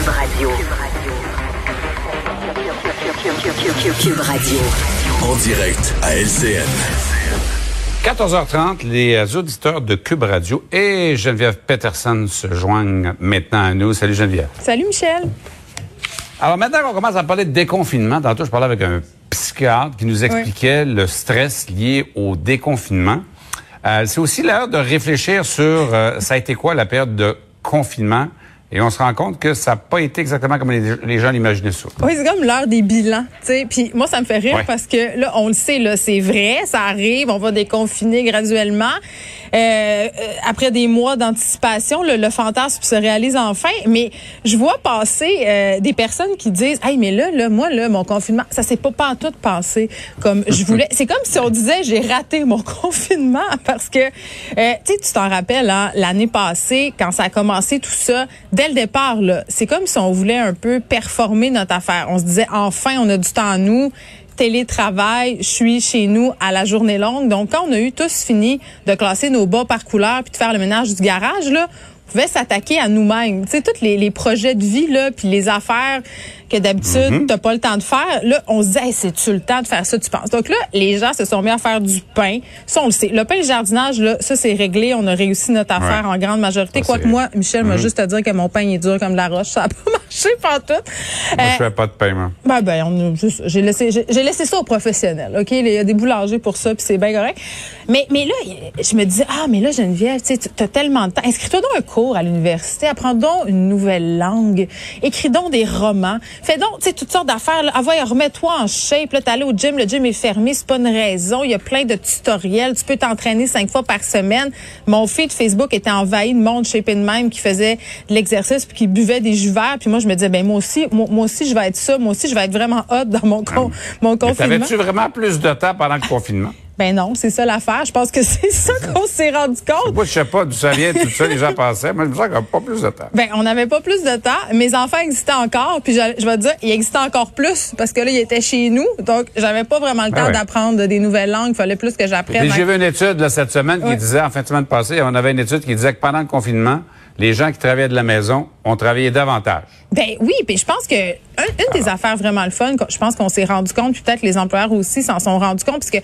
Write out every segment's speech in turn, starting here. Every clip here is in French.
Cube Radio. Cube Radio. En direct à LCN. 14h30, les auditeurs de Cube Radio et Geneviève Peterson se joignent maintenant à nous. Salut Geneviève. Salut Michel. Alors maintenant qu'on commence à parler de déconfinement, tantôt je parlais avec un psychiatre qui nous expliquait le stress lié au déconfinement. Euh, c'est aussi l'heure de réfléchir sur euh, ça a été quoi la période de confinement. Et on se rend compte que ça n'a pas été exactement comme les, gens l'imaginaient ça. Oui, c'est comme l'heure des bilans, tu sais. Puis moi, ça me fait rire parce que là, on le sait, là, c'est vrai, ça arrive, on va déconfiner graduellement. Euh, euh après des mois d'anticipation, le, le, fantasme se réalise enfin. Mais je vois passer euh, des personnes qui disent, hey, mais là, là, moi, là, mon confinement, ça s'est pas pas tout passé comme je voulais. c'est comme si on disait, j'ai raté mon confinement parce que, euh, tu sais, tu t'en rappelles, hein, l'année passée, quand ça a commencé tout ça dès le départ, c'est comme si on voulait un peu performer notre affaire. On se disait, enfin, on a du temps à nous télétravail, je suis chez nous à la journée longue. Donc, quand on a eu tous fini de classer nos bas par couleur puis de faire le ménage du garage, là, on pouvait s'attaquer à nous-mêmes. Tu sais, tous les, les, projets de vie, là, puis les affaires que d'habitude, tu Mhm. t'as pas le temps de faire. Là, on se dit, hey, c'est-tu le temps de faire ça, tu penses? Donc là, les gens se sont mis à faire du pain. Ça, on le sait. Le pain et le jardinage, là, ça, c'est réglé. On a réussi notre affaire Ouais. en grande majorité. Quoique moi, Michel m'a Mhm. juste à dire que mon pain est dur comme de la roche. Ça a pas marché pantoute. Moi, Euh, je fais pas de paiement. ben, ben, on a juste- j'ai laissé, j'ai laissé ça aux professionnels, OK? Il y a des boulangers pour ça, puis c'est bien correct. Mais, mais là, je me dis, ah, mais là, Geneviève, tu as tellement de temps. Inscris-toi donc un cours à l'université, apprends donc une nouvelle langue, écris donc des romans, fais donc, tu sais, toutes sortes d'affaires. là. Ah, ouais, remets-toi en shape. Là, t'es allé au gym, le gym est fermé, c'est pas une raison. Il y a plein de tutoriels. Tu peux t'entraîner cinq fois par semaine. Mon feed Facebook était envahi de monde shape de même qui faisait de l'exercice puis qui buvait des jus verts. Puis moi, je me disais, ben moi aussi, moi, moi aussi, je vais être ça. Moi aussi, je vais être vraiment hot dans mon, con, mon Mais confinement. T'avais-tu vraiment plus de temps pendant le confinement? Ben non, c'est ça l'affaire. Je pense que c'est ça qu'on s'est rendu compte. Moi, je sais pas d'où ça vient, tout ça, les gens pensaient. Moi, je me sens qu'on n'a pas plus de temps. Ben, on n'avait pas plus de temps. Mes enfants existaient encore, puis je, je vais te dire, ils existaient encore plus parce que là, ils étaient chez nous. Donc, j'avais pas vraiment le Ah temps d'apprendre des nouvelles langues. Il fallait plus que j'apprenne. J'ai vu une étude là, cette semaine qui disait, en fin de semaine passée, on avait une étude qui disait que pendant le confinement, les gens qui travaillaient de la maison ont travaillé davantage. Ben oui, puis je pense que un- une des affaires vraiment le fun, je pense qu'on s'est rendu compte, puis peut-être les employeurs aussi s'en sont rendus compte, parce que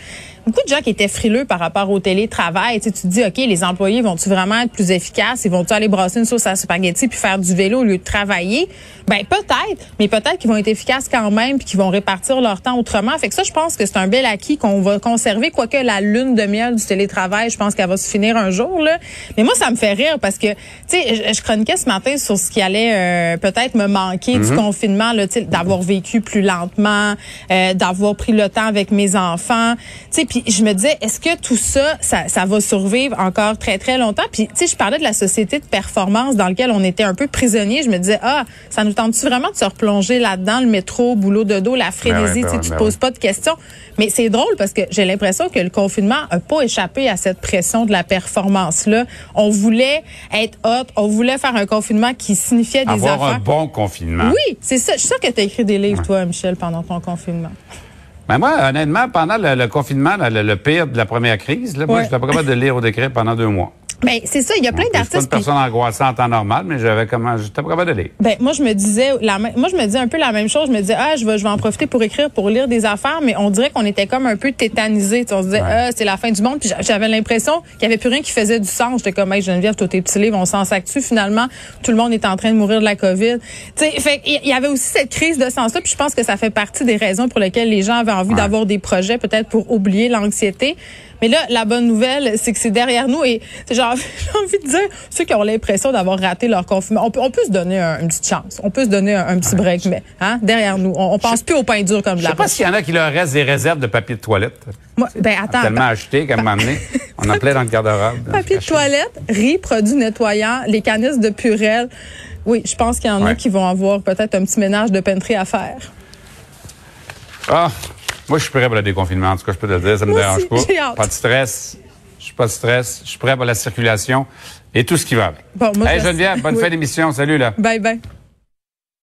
beaucoup de gens qui étaient frileux par rapport au télétravail, tu sais, tu te dis, OK, les employés vont-tu vraiment être plus efficaces? Ils vont-tu aller brasser une sauce à spaghetti puis faire du vélo au lieu de travailler? Ben peut-être, mais peut-être qu'ils vont être efficaces quand même puis qu'ils vont répartir leur temps autrement. Fait que ça, je pense que c'est un bel acquis qu'on va conserver, quoique la lune de miel du télétravail, je pense qu'elle va se finir un jour, là. Mais moi, ça me fait rire parce que, tu sais, je, je chroniquais ce matin sur ce qui allait euh, peut-être me manquer du confinement, là, d'avoir vécu plus lentement, euh, d'avoir pris le temps avec mes enfants. Tu sais, puis je me disais, est-ce que tout ça, ça, ça va survivre encore très, très longtemps? Puis, tu sais, je parlais de la société de performance dans laquelle on était un peu prisonnier. Je me disais, ah, ça nous tente-tu vraiment de se replonger là-dedans, le métro, boulot de dos, la frénésie, Ben ouais, ben tu tu te ben poses pas de questions. Mais c'est drôle parce que j'ai l'impression que le confinement a pas échappé à cette pression de la performance-là. On voulait être hot, on voulait faire un confinement qui signifiait des Avoir affaires. un bon confinement. Oui, c'est ça. Je suis que tu as écrit des livres, toi, Michel, pendant ton confinement? Ben moi, honnêtement, pendant le, le confinement, le, le pire de la première crise, là, moi, Ouais. j'étais pas capable de lire ou d'écrire pendant deux mois. Ben, c'est ça. Il y a plein Je suis pas une d'artistes. personne angoissante en temps normal, mais j'avais comment, j'étais pas capable de lire. Ben moi je me disais la moi je me disais un peu la même chose, je me disais ah je vais je vais en profiter pour écrire pour lire des affaires mais on dirait qu'on était comme un peu sais, on se disait Ouais. ah c'est la fin du monde puis j'a- j'avais l'impression qu'il y avait plus rien qui faisait du sens, j'étais comme hey Geneviève tous tes petits livres on s'en sac dessus finalement tout le monde est en train de mourir de la Covid. Tu sais fait il y avait aussi cette crise de sens là puis je pense que ça fait partie des raisons pour lesquelles les gens avaient envie Ouais. d'avoir des projets peut-être pour oublier l'anxiété. Mais là, la bonne nouvelle, c'est que c'est derrière nous et j'ai envie de dire, ceux qui ont l'impression d'avoir raté leur confinement, on peut, on peut se donner un- une petite chance. On peut se donner un, un petit break, mais hein, derrière nous, on, on pense plus au pain dur comme de Je la sais pas s'il y en a qui leur reste des réserves de papier de toilette. Moi, ben attends, Tellement acheté qu'à un moment donné, on en plein dans le garde-robe. papier de toilette, riz, produits nettoyants, les canisses de purelle. Oui, je pense qu'il y en a Ouais. qui vont avoir peut-être un petit ménage de penterie à faire. Ah, moi, je suis prêt pour le déconfinement. En tout cas, je peux te le dire, ça me Moi dérange aussi, pas. Pas de stress. Je suis pas de stress. Je suis prêt pour la circulation et tout ce qui va. avec. Bon, moi, hey, je- Geneviève, bonne Oui. fin d'émission. Salut, là. Bye bye.